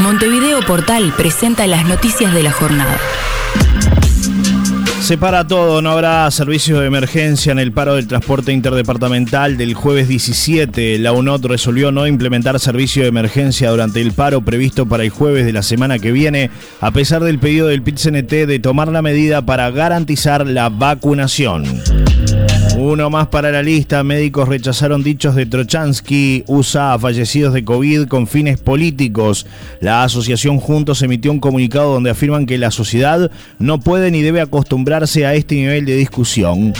Montevideo Portal presenta las noticias de la jornada. Se para todo, no habrá servicio de emergencia en el paro del transporte interdepartamental del jueves 17. La UNOT resolvió no implementar servicio de emergencia durante el paro previsto para el jueves de la semana que viene, a pesar del pedido del PIT-CNT de tomar la medida para garantizar la vacunación. Uno más para la lista. Médicos rechazaron dichos de Trochansky. USA a fallecidos de COVID con fines políticos. La asociación Juntos emitió un comunicado donde afirman que la sociedad no puede ni debe acostumbrarse a este nivel de discusión.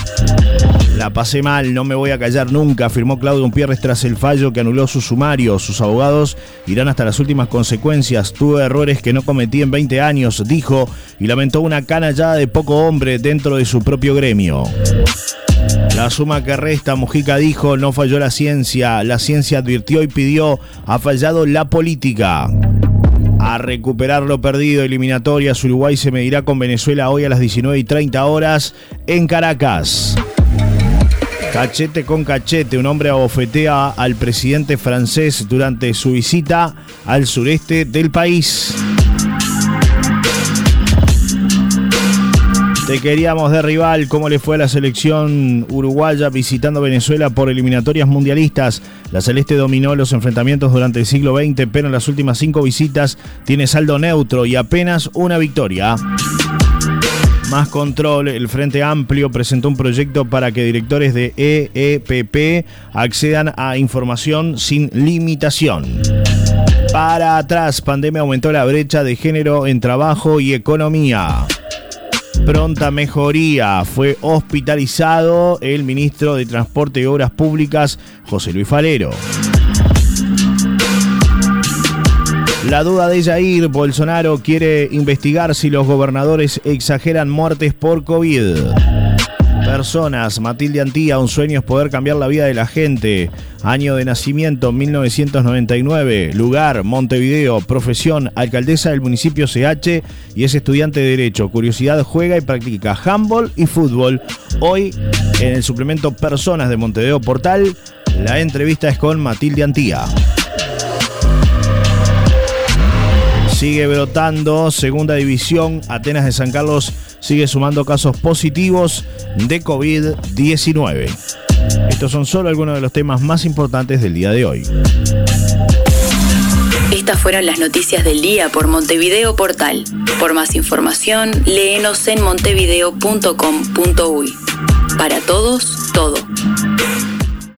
La pasé mal, no me voy a callar nunca, afirmó Claudio Umpierres tras el fallo que anuló su sumario. Sus abogados irán hasta las últimas consecuencias. Tuve errores que no cometí en 20 años, dijo, y lamentó una canallada de poco hombre dentro de su propio gremio. La suma que resta, Mujica dijo, no falló la ciencia, la ciencia advirtió y pidió, ha fallado la política. A recuperar lo perdido, eliminatorias, Uruguay se medirá con Venezuela hoy a las 19 y 30 horas en Caracas. Cachete con cachete, un hombre abofetea al presidente francés durante su visita al sureste del país. Te queríamos de rival, ¿cómo le fue a la selección uruguaya visitando Venezuela por eliminatorias mundialistas? La Celeste dominó los enfrentamientos durante el siglo XX, pero en las últimas cinco visitas tiene saldo neutro y apenas una victoria. Más control, el Frente Amplio presentó un proyecto para que directores de EEPP accedan a información sin limitación. Para atrás, pandemia aumentó la brecha de género en trabajo y economía pronta mejoría. Fue hospitalizado el ministro de Transporte y Obras Públicas, José Luis Falero. La duda de Jair Bolsonaro quiere investigar si los gobernadores exageran muertes por COVID personas. Matilde Antía, un sueño es poder cambiar la vida de la gente. Año de nacimiento 1999. Lugar Montevideo. Profesión alcaldesa del municipio CH y es estudiante de Derecho. Curiosidad juega y practica handball y fútbol. Hoy en el suplemento Personas de Montevideo Portal. La entrevista es con Matilde Antía. Sigue brotando, segunda división, Atenas de San Carlos sigue sumando casos positivos de COVID-19. Estos son solo algunos de los temas más importantes del día de hoy. Estas fueron las noticias del día por Montevideo Portal. Por más información, léenos en montevideo.com.uy. Para todos, todo.